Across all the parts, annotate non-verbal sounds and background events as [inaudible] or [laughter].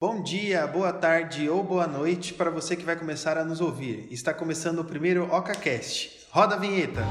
Bom dia, boa tarde ou boa noite para você que vai começar a nos ouvir. Está começando o primeiro OcaCast. Roda a vinheta!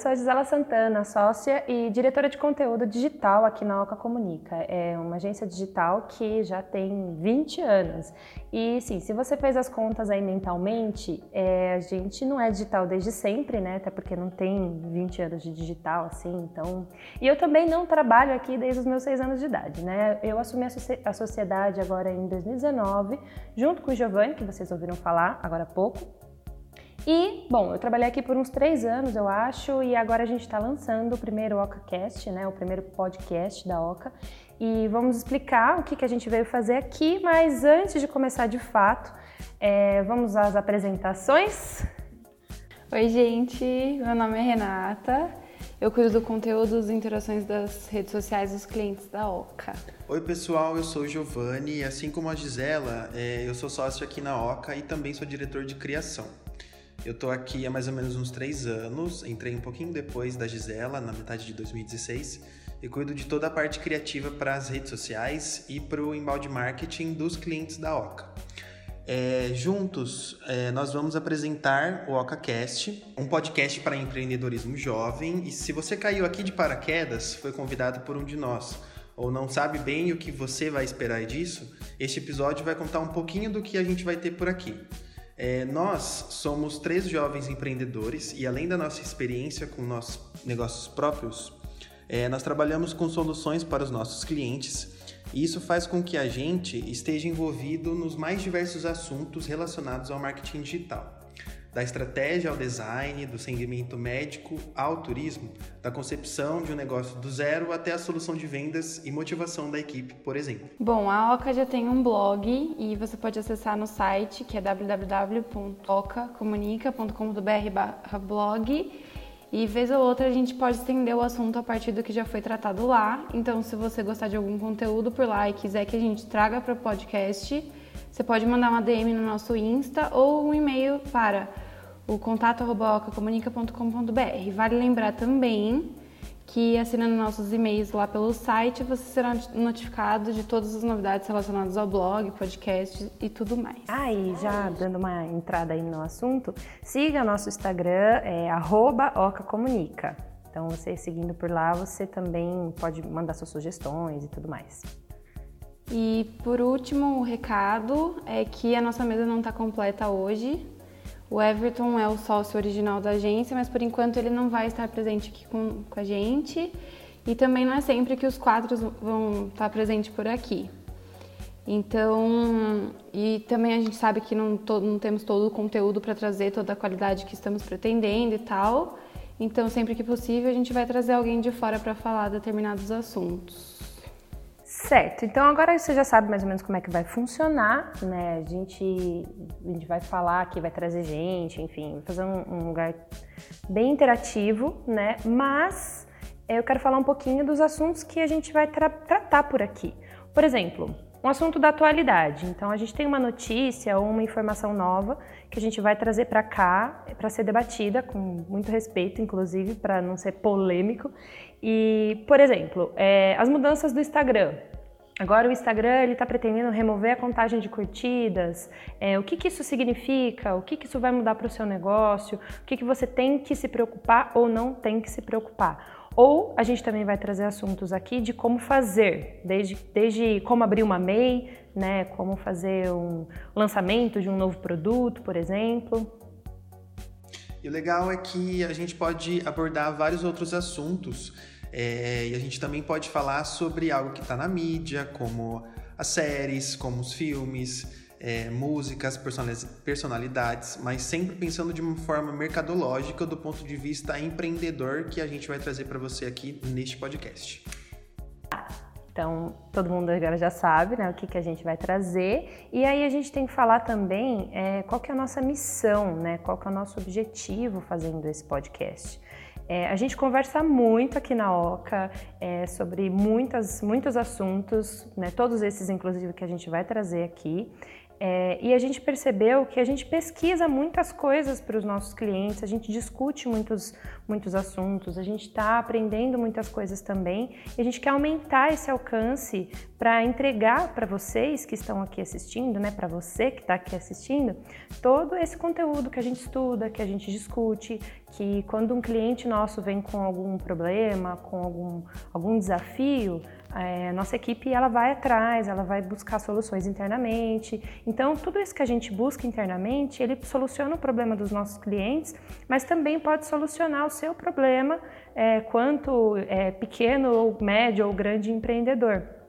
Sou a Gisela Santana, sócia e diretora de conteúdo digital aqui na Oca Comunica. É uma agência digital que já tem 20 anos. E sim, se você fez as contas aí mentalmente, é, a gente não é digital desde sempre, né? Até porque não tem 20 anos de digital assim, então. E eu também não trabalho aqui desde os meus 6 anos de idade, né? Eu assumi a, socie a sociedade agora em 2019, junto com o Giovanni, que vocês ouviram falar agora há pouco. E, bom, eu trabalhei aqui por uns três anos, eu acho, e agora a gente está lançando o primeiro OcaCast, né, o primeiro podcast da Oca, e vamos explicar o que, que a gente veio fazer aqui, mas antes de começar de fato, é, vamos às apresentações. Oi, gente, meu nome é Renata, eu cuido do conteúdo das interações das redes sociais dos clientes da Oca. Oi, pessoal, eu sou o Giovanni, e assim como a Gisela, é, eu sou sócio aqui na Oca e também sou diretor de criação. Eu tô aqui há mais ou menos uns três anos, entrei um pouquinho depois da Gisela, na metade de 2016, e cuido de toda a parte criativa para as redes sociais e para o embalde marketing dos clientes da Oca. É, juntos, é, nós vamos apresentar o OcaCast, um podcast para empreendedorismo jovem. E se você caiu aqui de paraquedas, foi convidado por um de nós, ou não sabe bem o que você vai esperar disso, este episódio vai contar um pouquinho do que a gente vai ter por aqui. É, nós somos três jovens empreendedores e, além da nossa experiência com nossos negócios próprios, é, nós trabalhamos com soluções para os nossos clientes e isso faz com que a gente esteja envolvido nos mais diversos assuntos relacionados ao marketing digital. Da estratégia ao design, do segmento médico ao turismo, da concepção de um negócio do zero até a solução de vendas e motivação da equipe, por exemplo. Bom, a Oca já tem um blog e você pode acessar no site que é www.ocacomunica.com.br/blog. E vez ou outra a gente pode estender o assunto a partir do que já foi tratado lá. Então, se você gostar de algum conteúdo por lá e quiser que a gente traga para o podcast, você pode mandar uma DM no nosso Insta ou um e-mail para o contato comunica.com.br. Vale lembrar também que assinando nossos e-mails lá pelo site, você será notificado de todas as novidades relacionadas ao blog, podcast e tudo mais. Ah, e já dando uma entrada aí no assunto, siga nosso Instagram, é @ocacomunica. Então, você seguindo por lá, você também pode mandar suas sugestões e tudo mais. E por último, o recado é que a nossa mesa não está completa hoje. O Everton é o sócio original da agência, mas por enquanto ele não vai estar presente aqui com, com a gente. E também não é sempre que os quatro vão estar presentes por aqui. Então, e também a gente sabe que não, to, não temos todo o conteúdo para trazer toda a qualidade que estamos pretendendo e tal. Então, sempre que possível, a gente vai trazer alguém de fora para falar determinados assuntos. Certo, então agora você já sabe mais ou menos como é que vai funcionar, né? A gente, a gente vai falar aqui, vai trazer gente, enfim, vai fazer um, um lugar bem interativo, né? Mas eu quero falar um pouquinho dos assuntos que a gente vai tra tratar por aqui. Por exemplo, um assunto da atualidade. Então, a gente tem uma notícia ou uma informação nova que a gente vai trazer para cá para ser debatida com muito respeito, inclusive, para não ser polêmico. E, por exemplo, é, as mudanças do Instagram. Agora o Instagram ele está pretendendo remover a contagem de curtidas. É, o que, que isso significa? O que, que isso vai mudar para o seu negócio? O que, que você tem que se preocupar ou não tem que se preocupar? Ou a gente também vai trazer assuntos aqui de como fazer, desde, desde como abrir uma MEI, né, como fazer um lançamento de um novo produto, por exemplo. E o legal é que a gente pode abordar vários outros assuntos é, e a gente também pode falar sobre algo que está na mídia, como as séries, como os filmes, é, músicas, personalidades, mas sempre pensando de uma forma mercadológica do ponto de vista empreendedor que a gente vai trazer para você aqui neste podcast. Então, todo mundo agora já sabe né, o que, que a gente vai trazer. E aí a gente tem que falar também é, qual que é a nossa missão, né, qual que é o nosso objetivo fazendo esse podcast. É, a gente conversa muito aqui na OCA é, sobre muitas, muitos assuntos, né, todos esses inclusive que a gente vai trazer aqui. É, e a gente percebeu que a gente pesquisa muitas coisas para os nossos clientes, a gente discute muitos, muitos assuntos, a gente está aprendendo muitas coisas também e a gente quer aumentar esse alcance para entregar para vocês que estão aqui assistindo, né, para você que está aqui assistindo, todo esse conteúdo que a gente estuda, que a gente discute, que quando um cliente nosso vem com algum problema, com algum, algum desafio, é, nossa equipe ela vai atrás, ela vai buscar soluções internamente. Então, tudo isso que a gente busca internamente, ele soluciona o problema dos nossos clientes, mas também pode solucionar o seu problema, é, quanto é, pequeno ou médio ou grande empreendedor.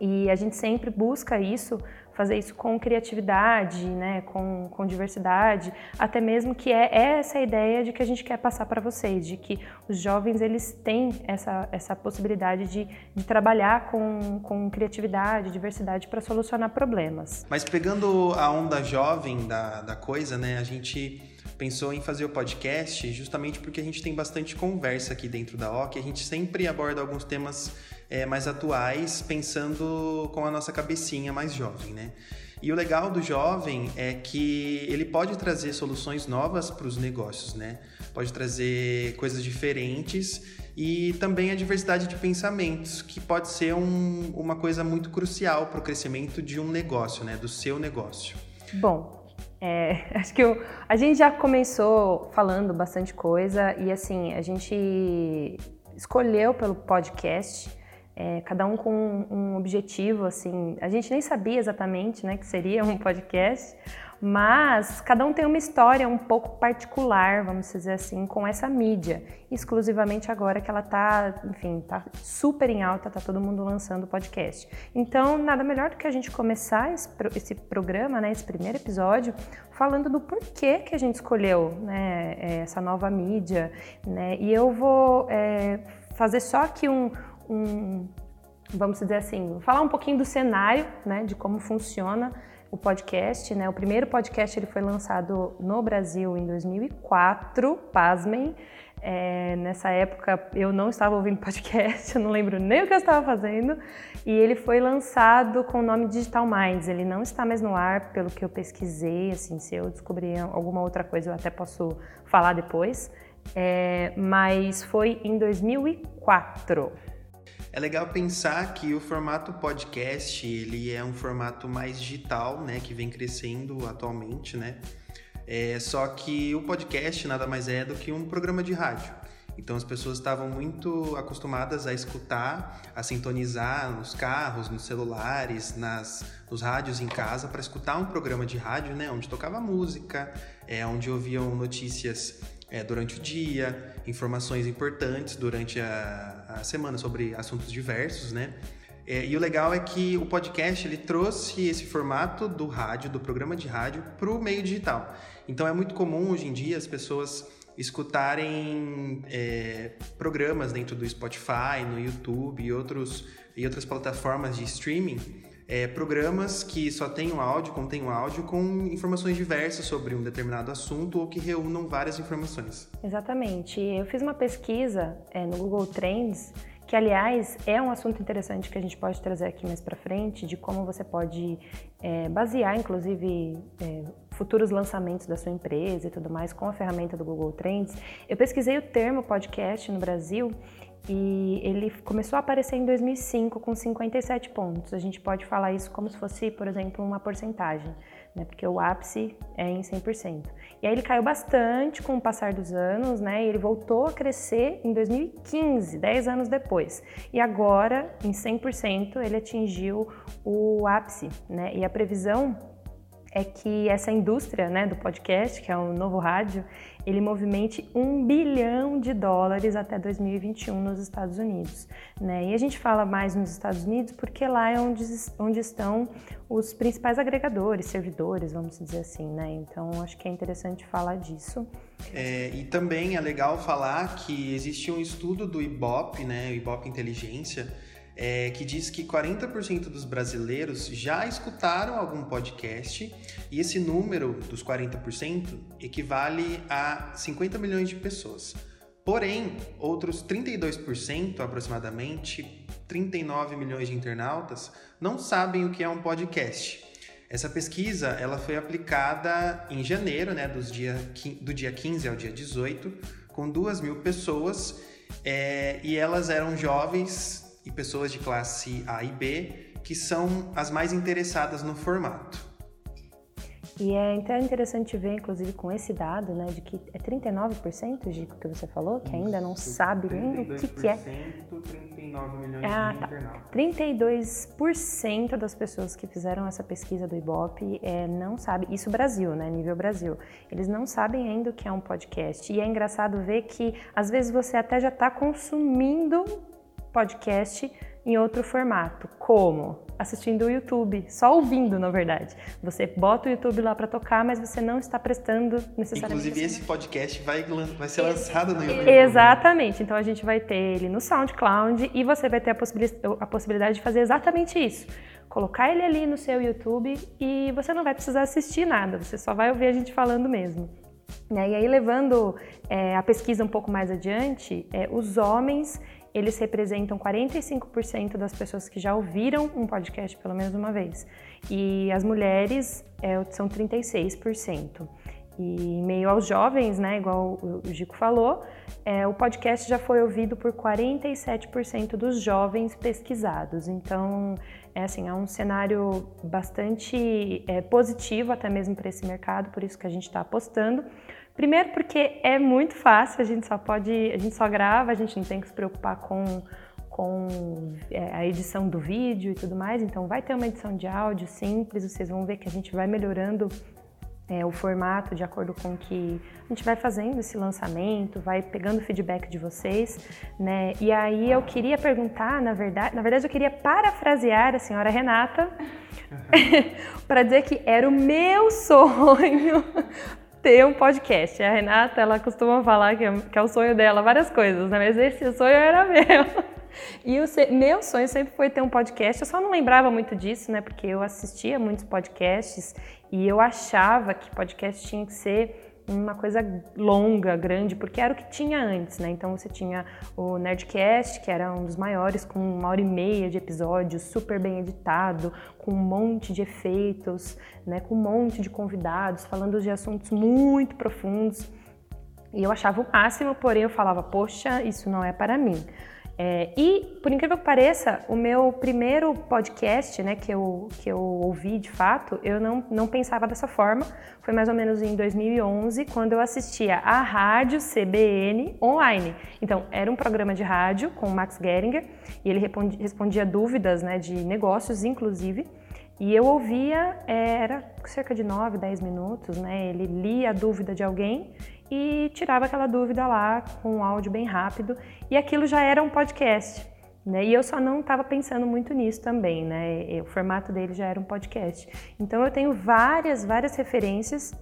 E a gente sempre busca isso fazer isso com criatividade, né, com, com diversidade, até mesmo que é, é essa ideia de que a gente quer passar para vocês, de que os jovens eles têm essa, essa possibilidade de, de trabalhar com, com criatividade, diversidade para solucionar problemas. Mas pegando a onda jovem da, da coisa, né, a gente pensou em fazer o podcast justamente porque a gente tem bastante conversa aqui dentro da OC, a gente sempre aborda alguns temas é, mais atuais, pensando com a nossa cabecinha mais jovem, né? E o legal do jovem é que ele pode trazer soluções novas para os negócios, né? Pode trazer coisas diferentes e também a diversidade de pensamentos, que pode ser um, uma coisa muito crucial para o crescimento de um negócio, né? Do seu negócio. Bom, é, [laughs] acho que eu, a gente já começou falando bastante coisa e assim, a gente escolheu pelo podcast é, cada um com um, objetivo, assim, a gente nem sabia exatamente, né, que seria um podcast, mas cada um tem uma história um pouco particular, vamos dizer assim, com essa mídia, exclusivamente agora que ela tá, enfim, tá super em alta, tá todo mundo lançando podcast. Então, nada melhor do que a gente começar esse, esse programa, né, esse primeiro episódio, falando do porquê que a gente escolheu, né, essa nova mídia, né, e eu vou é, fazer só aqui um um, vamos dizer assim, falar um pouquinho do cenário, né, de como funciona o podcast, né? O primeiro podcast ele foi lançado no Brasil em 2004, pasmem. É, nessa época eu não estava ouvindo [laughs] podcast, eu não lembro nem o que eu estava fazendo. E ele foi lançado com o nome Digital Minds. Ele não está mais no ar, pelo que eu pesquisei. Assim, se eu descobrir alguma outra coisa, eu até posso falar depois. É, mas foi em 2004. É legal pensar que o formato podcast ele é um formato mais digital, né, que vem crescendo atualmente, né? É, só que o podcast nada mais é do que um programa de rádio. Então as pessoas estavam muito acostumadas a escutar, a sintonizar nos carros, nos celulares, nas, nos rádios em casa para escutar um programa de rádio, né, onde tocava música, é, onde ouviam notícias é, durante o dia, informações importantes durante a, a semana sobre assuntos diversos, né? É, e o legal é que o podcast ele trouxe esse formato do rádio, do programa de rádio, para o meio digital. Então é muito comum hoje em dia as pessoas escutarem é, programas dentro do Spotify, no YouTube e, outros, e outras plataformas de streaming é, programas que só o áudio, o áudio com informações diversas sobre um determinado assunto ou que reúnam várias informações. Exatamente. Eu fiz uma pesquisa é, no Google Trends que aliás é um assunto interessante que a gente pode trazer aqui mais para frente, de como você pode é, basear, inclusive, é, futuros lançamentos da sua empresa e tudo mais com a ferramenta do Google Trends. Eu pesquisei o termo podcast no Brasil e ele começou a aparecer em 2005 com 57 pontos. A gente pode falar isso como se fosse, por exemplo, uma porcentagem, né? porque o ápice é em 100%. E aí ele caiu bastante com o passar dos anos, né? E ele voltou a crescer em 2015, 10 anos depois. E agora, em 100%, ele atingiu o ápice, né? E a previsão é que essa indústria né, do podcast, que é o novo rádio, ele movimente um bilhão de dólares até 2021 nos Estados Unidos. Né? E a gente fala mais nos Estados Unidos porque lá é onde, onde estão os principais agregadores, servidores, vamos dizer assim. Né? Então acho que é interessante falar disso. É, e também é legal falar que existe um estudo do IBOP, né, o IBOP Inteligência, é, que diz que 40% dos brasileiros já escutaram algum podcast e esse número dos 40% equivale a 50 milhões de pessoas. Porém, outros 32%, aproximadamente 39 milhões de internautas, não sabem o que é um podcast. Essa pesquisa ela foi aplicada em janeiro, né, dos dia, do dia 15 ao dia 18, com 2 mil pessoas, é, e elas eram jovens e pessoas de classe A e B, que são as mais interessadas no formato. E é então interessante ver, inclusive, com esse dado, né, de que é 39%, Gico, que você falou, que ainda não Isso, sabe nem o que, que é. 39 milhões ah, de tá. 32% das pessoas que fizeram essa pesquisa do Ibope é, não sabem, isso Brasil, né, nível Brasil, eles não sabem ainda o que é um podcast. E é engraçado ver que, às vezes, você até já está consumindo podcast em outro formato. Como? Assistindo o YouTube, só ouvindo, na verdade. Você bota o YouTube lá para tocar, mas você não está prestando necessariamente. Inclusive, esse podcast vai, vai ser lançado no YouTube. Exatamente. Então, a gente vai ter ele no SoundCloud e você vai ter a, possibil a possibilidade de fazer exatamente isso. Colocar ele ali no seu YouTube e você não vai precisar assistir nada, você só vai ouvir a gente falando mesmo. E aí, levando é, a pesquisa um pouco mais adiante, é, os homens eles representam 45% das pessoas que já ouviram um podcast pelo menos uma vez. E as mulheres é, são 36%. E em meio aos jovens, né, igual o Gico falou, é, o podcast já foi ouvido por 47% dos jovens pesquisados. Então, é assim, é um cenário bastante é, positivo até mesmo para esse mercado, por isso que a gente está apostando. Primeiro porque é muito fácil, a gente só pode, a gente só grava, a gente não tem que se preocupar com, com é, a edição do vídeo e tudo mais, então vai ter uma edição de áudio simples, vocês vão ver que a gente vai melhorando é, o formato de acordo com o que a gente vai fazendo esse lançamento, vai pegando feedback de vocês, né? E aí eu queria perguntar, na verdade, na verdade eu queria parafrasear a senhora Renata [laughs] para dizer que era o meu sonho ter um podcast. A Renata, ela costuma falar que é, que é o sonho dela, várias coisas, né? Mas esse sonho era meu. E o meu sonho sempre foi ter um podcast. Eu só não lembrava muito disso, né? Porque eu assistia muitos podcasts e eu achava que podcast tinha que ser uma coisa longa, grande, porque era o que tinha antes, né? Então você tinha o Nerdcast, que era um dos maiores, com uma hora e meia de episódio, super bem editado, com um monte de efeitos, né? Com um monte de convidados, falando de assuntos muito profundos. E eu achava o máximo, porém eu falava, poxa, isso não é para mim. É, e, por incrível que pareça, o meu primeiro podcast, né, que eu, que eu ouvi de fato, eu não, não pensava dessa forma. Foi mais ou menos em 2011, quando eu assistia a rádio CBN online. Então, era um programa de rádio com o Max Geringer, e ele respondia, respondia dúvidas né, de negócios, inclusive. E eu ouvia, é, era cerca de 9, 10 minutos, né? Ele lia a dúvida de alguém e tirava aquela dúvida lá com um áudio bem rápido e aquilo já era um podcast. Né? E eu só não estava pensando muito nisso também, né? O formato dele já era um podcast. Então eu tenho várias, várias referências,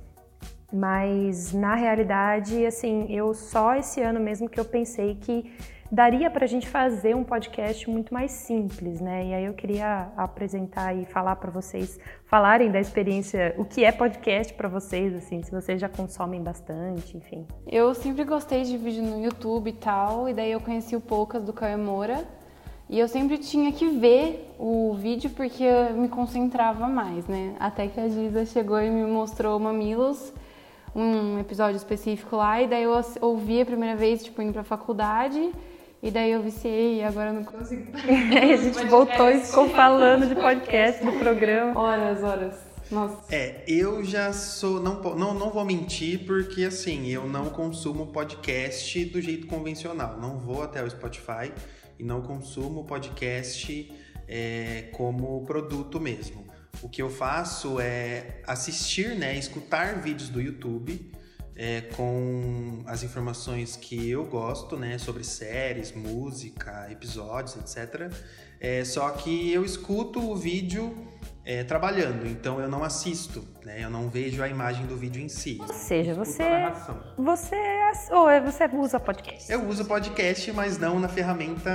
mas na realidade, assim, eu só esse ano mesmo que eu pensei que daria para a gente fazer um podcast muito mais simples, né? E aí eu queria apresentar e falar para vocês, falarem da experiência, o que é podcast para vocês, assim, se vocês já consomem bastante, enfim. Eu sempre gostei de vídeo no YouTube e tal, e daí eu conheci o Poucas do Caio Moura. E eu sempre tinha que ver o vídeo porque eu me concentrava mais, né? Até que a Giza chegou e me mostrou Mamilos, um episódio específico lá, e daí eu ouvi a primeira vez, tipo, indo pra faculdade. E daí eu viciei e agora eu não consigo. [laughs] a gente voltou e ficou falando de podcast do programa. Horas, horas. Nossa. É, eu já sou. Não, não, não vou mentir, porque assim, eu não consumo podcast do jeito convencional. Não vou até o Spotify e não consumo podcast é, como produto mesmo. O que eu faço é assistir, né, escutar vídeos do YouTube é, com as informações que eu gosto, né, sobre séries, música, episódios, etc. É, só que eu escuto o vídeo é, trabalhando, então eu não assisto, né, eu não vejo a imagem do vídeo em si. Ou seja, você você ou é, você usa podcast? Eu uso podcast, mas não na ferramenta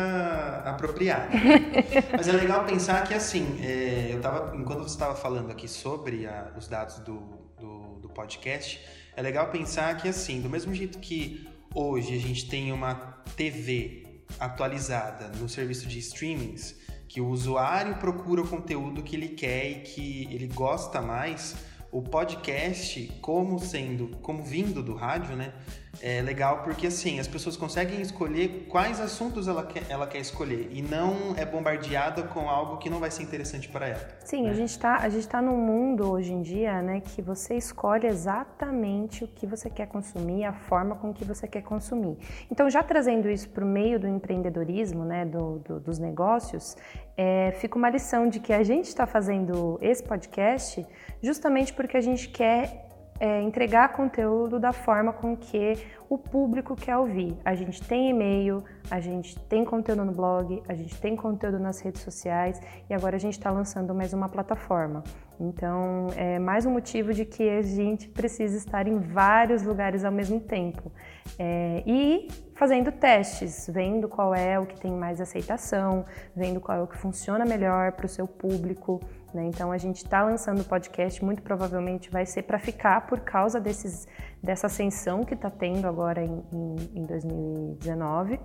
apropriada. [laughs] mas é legal pensar que assim, é, eu tava enquanto você estava falando aqui sobre a, os dados do, do, do podcast é legal pensar que, assim, do mesmo jeito que hoje a gente tem uma TV atualizada no serviço de streamings, que o usuário procura o conteúdo que ele quer e que ele gosta mais, o podcast, como sendo, como vindo do rádio, né? É legal porque assim, as pessoas conseguem escolher quais assuntos ela quer, ela quer escolher e não é bombardeada com algo que não vai ser interessante para ela. Sim, né? a gente está a gente tá num mundo hoje em dia, né, que você escolhe exatamente o que você quer consumir, a forma com que você quer consumir. Então, já trazendo isso para o meio do empreendedorismo, né, do, do dos negócios, é, fica uma lição de que a gente está fazendo esse podcast justamente porque a gente quer é, entregar conteúdo da forma com que o público quer ouvir. A gente tem e-mail, a gente tem conteúdo no blog, a gente tem conteúdo nas redes sociais e agora a gente está lançando mais uma plataforma. Então, é mais um motivo de que a gente precisa estar em vários lugares ao mesmo tempo. É, e fazendo testes, vendo qual é o que tem mais aceitação, vendo qual é o que funciona melhor para o seu público. Né? Então a gente está lançando o podcast, muito provavelmente vai ser para ficar por causa desses, dessa ascensão que está tendo agora em, em, em 2019.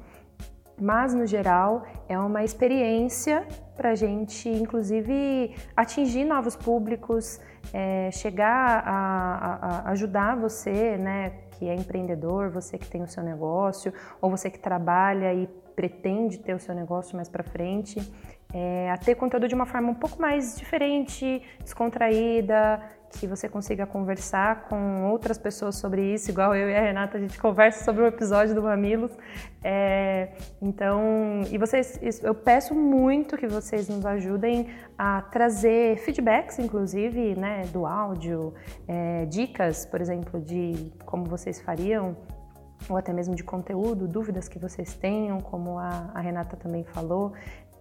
Mas, no geral, é uma experiência para a gente, inclusive, atingir novos públicos, é, chegar a, a, a, ajudar você, né, que é empreendedor, você que tem o seu negócio, ou você que trabalha e pretende ter o seu negócio mais para frente, é, a ter conteúdo de uma forma um pouco mais diferente, descontraída, que você consiga conversar com outras pessoas sobre isso, igual eu e a Renata, a gente conversa sobre o episódio do Mamilos. É, então, e vocês, eu peço muito que vocês nos ajudem a trazer feedbacks, inclusive, né, do áudio, é, dicas, por exemplo, de como vocês fariam ou até mesmo de conteúdo, dúvidas que vocês tenham, como a, a Renata também falou.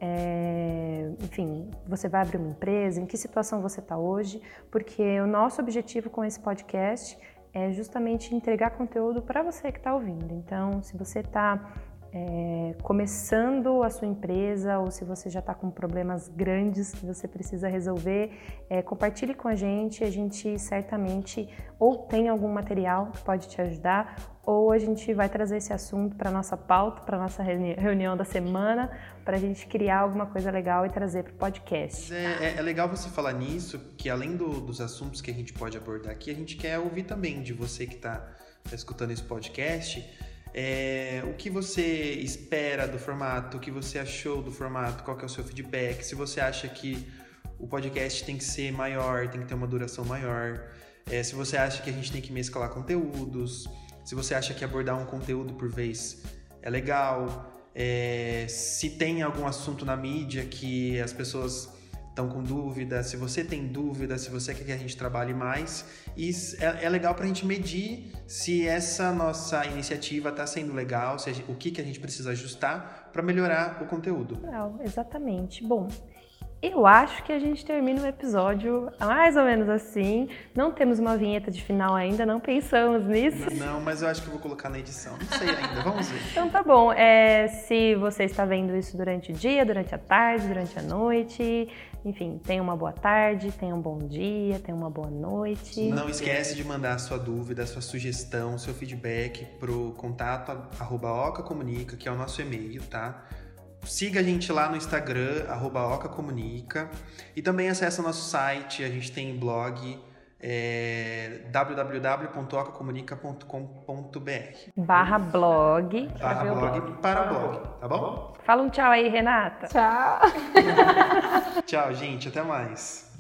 É, enfim, você vai abrir uma empresa, em que situação você está hoje, porque o nosso objetivo com esse podcast é justamente entregar conteúdo para você que está ouvindo. Então, se você está é, começando a sua empresa ou se você já está com problemas grandes que você precisa resolver, é, compartilhe com a gente. A gente certamente ou tem algum material que pode te ajudar ou a gente vai trazer esse assunto para nossa pauta, para nossa reunião da semana, para a gente criar alguma coisa legal e trazer para o podcast. É, é, é, legal você falar nisso, que além do, dos assuntos que a gente pode abordar aqui, a gente quer ouvir também de você que está tá escutando esse podcast é, o que você espera do formato, o que você achou do formato, qual é o seu feedback, se você acha que o podcast tem que ser maior, tem que ter uma duração maior, é, se você acha que a gente tem que mesclar conteúdos, se você acha que abordar um conteúdo por vez é legal, é, se tem algum assunto na mídia que as pessoas estão com dúvida, se você tem dúvida, se você quer que a gente trabalhe mais. E é, é legal para a gente medir se essa nossa iniciativa está sendo legal, se gente, o que, que a gente precisa ajustar para melhorar o conteúdo. Legal, exatamente. Bom, eu acho que a gente termina o episódio mais ou menos assim. Não temos uma vinheta de final ainda, não pensamos nisso. Não, mas eu acho que eu vou colocar na edição. Não sei ainda, vamos ver. [laughs] Então tá bom. É, se você está vendo isso durante o dia, durante a tarde, durante a noite, enfim, tenha uma boa tarde, tenha um bom dia, tenha uma boa noite. Não esquece de mandar a sua dúvida, a sua sugestão, seu feedback pro contato arroba ocacomunica, que é o nosso e-mail, tá? Siga a gente lá no Instagram, @ocacomunica, e também acesse o nosso site, a gente tem blog é, www.ocacomunica.com.br barra blog barra blog para blog, tá bom? Fala um tchau aí, Renata. Tchau. tchau, gente, até mais.